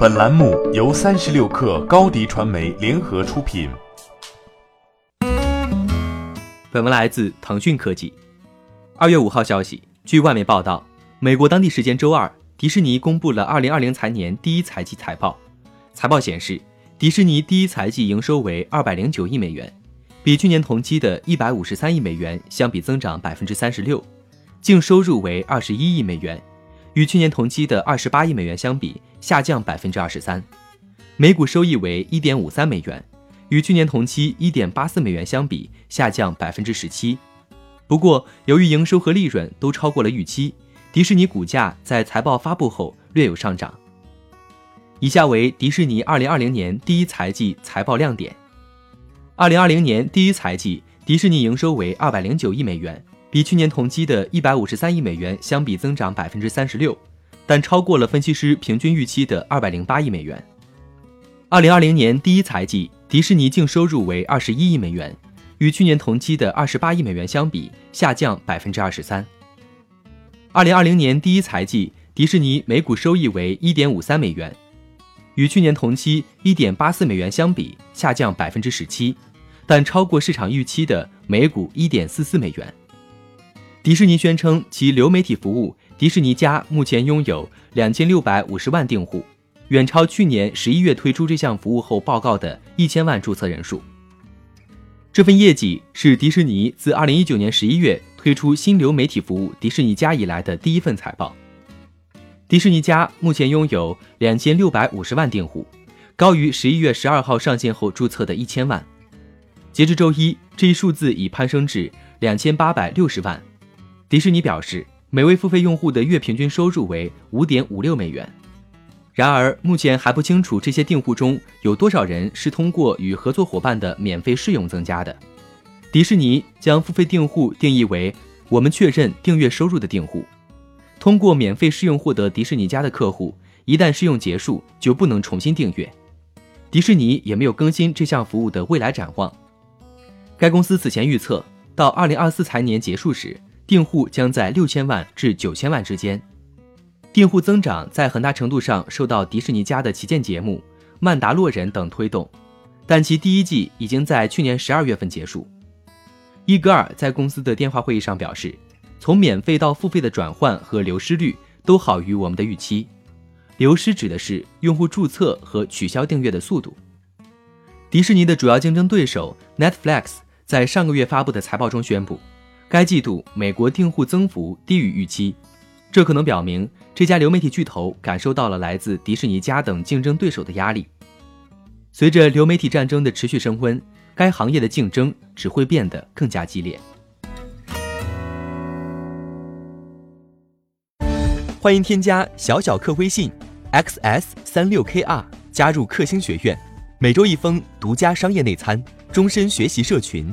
本栏目由三十六氪高低传媒联合出品。本文来自腾讯科技。二月五号消息，据外媒报道，美国当地时间周二，迪士尼公布了二零二零财年第一财季财报。财报显示，迪士尼第一财季营收为二百零九亿美元，比去年同期的一百五十三亿美元相比增长百分之三十六，净收入为二十一亿美元。与去年同期的二十八亿美元相比，下降百分之二十三，每股收益为一点五三美元，与去年同期一点八四美元相比，下降百分之十七。不过，由于营收和利润都超过了预期，迪士尼股价在财报发布后略有上涨。以下为迪士尼二零二零年第一财季财报亮点：二零二零年第一财季，迪士尼营收为二百零九亿美元。比去年同期的一百五十三亿美元相比增长百分之三十六，但超过了分析师平均预期的二百零八亿美元。二零二零年第一财季，迪士尼净收入为二十一亿美元，与去年同期的二十八亿美元相比下降百分之二十三。二零二零年第一财季，迪士尼每股收益为一点五三美元，与去年同期一点八四美元相比下降百分之十七，但超过市场预期的每股一点四四美元。迪士尼宣称，其流媒体服务迪士尼家目前拥有两千六百五十万订户，远超去年十一月推出这项服务后报告的一千万注册人数。这份业绩是迪士尼自二零一九年十一月推出新流媒体服务迪士尼家以来的第一份财报。迪士尼家目前拥有两千六百五十万订户，高于十一月十二号上线后注册的一千万。截至周一，这一数字已攀升至两千八百六十万。迪士尼表示，每位付费用户的月平均收入为五点五六美元。然而，目前还不清楚这些订户中有多少人是通过与合作伙伴的免费试用增加的。迪士尼将付费订户定义为我们确认订阅收入的订户。通过免费试用获得迪士尼家的客户，一旦试用结束就不能重新订阅。迪士尼也没有更新这项服务的未来展望。该公司此前预测，到二零二四财年结束时。订户将在六千万至九千万之间，订户增长在很大程度上受到迪士尼家的旗舰节目《曼达洛人》等推动，但其第一季已经在去年十二月份结束。伊格尔在公司的电话会议上表示，从免费到付费的转换和流失率都好于我们的预期，流失指的是用户注册和取消订阅的速度。迪士尼的主要竞争对手 Netflix 在上个月发布的财报中宣布。该季度美国订户增幅低于预期，这可能表明这家流媒体巨头感受到了来自迪士尼家等竞争对手的压力。随着流媒体战争的持续升温，该行业的竞争只会变得更加激烈。欢迎添加小小客微信 xs 三六 kr 加入克星学院，每周一封独家商业内参，终身学习社群。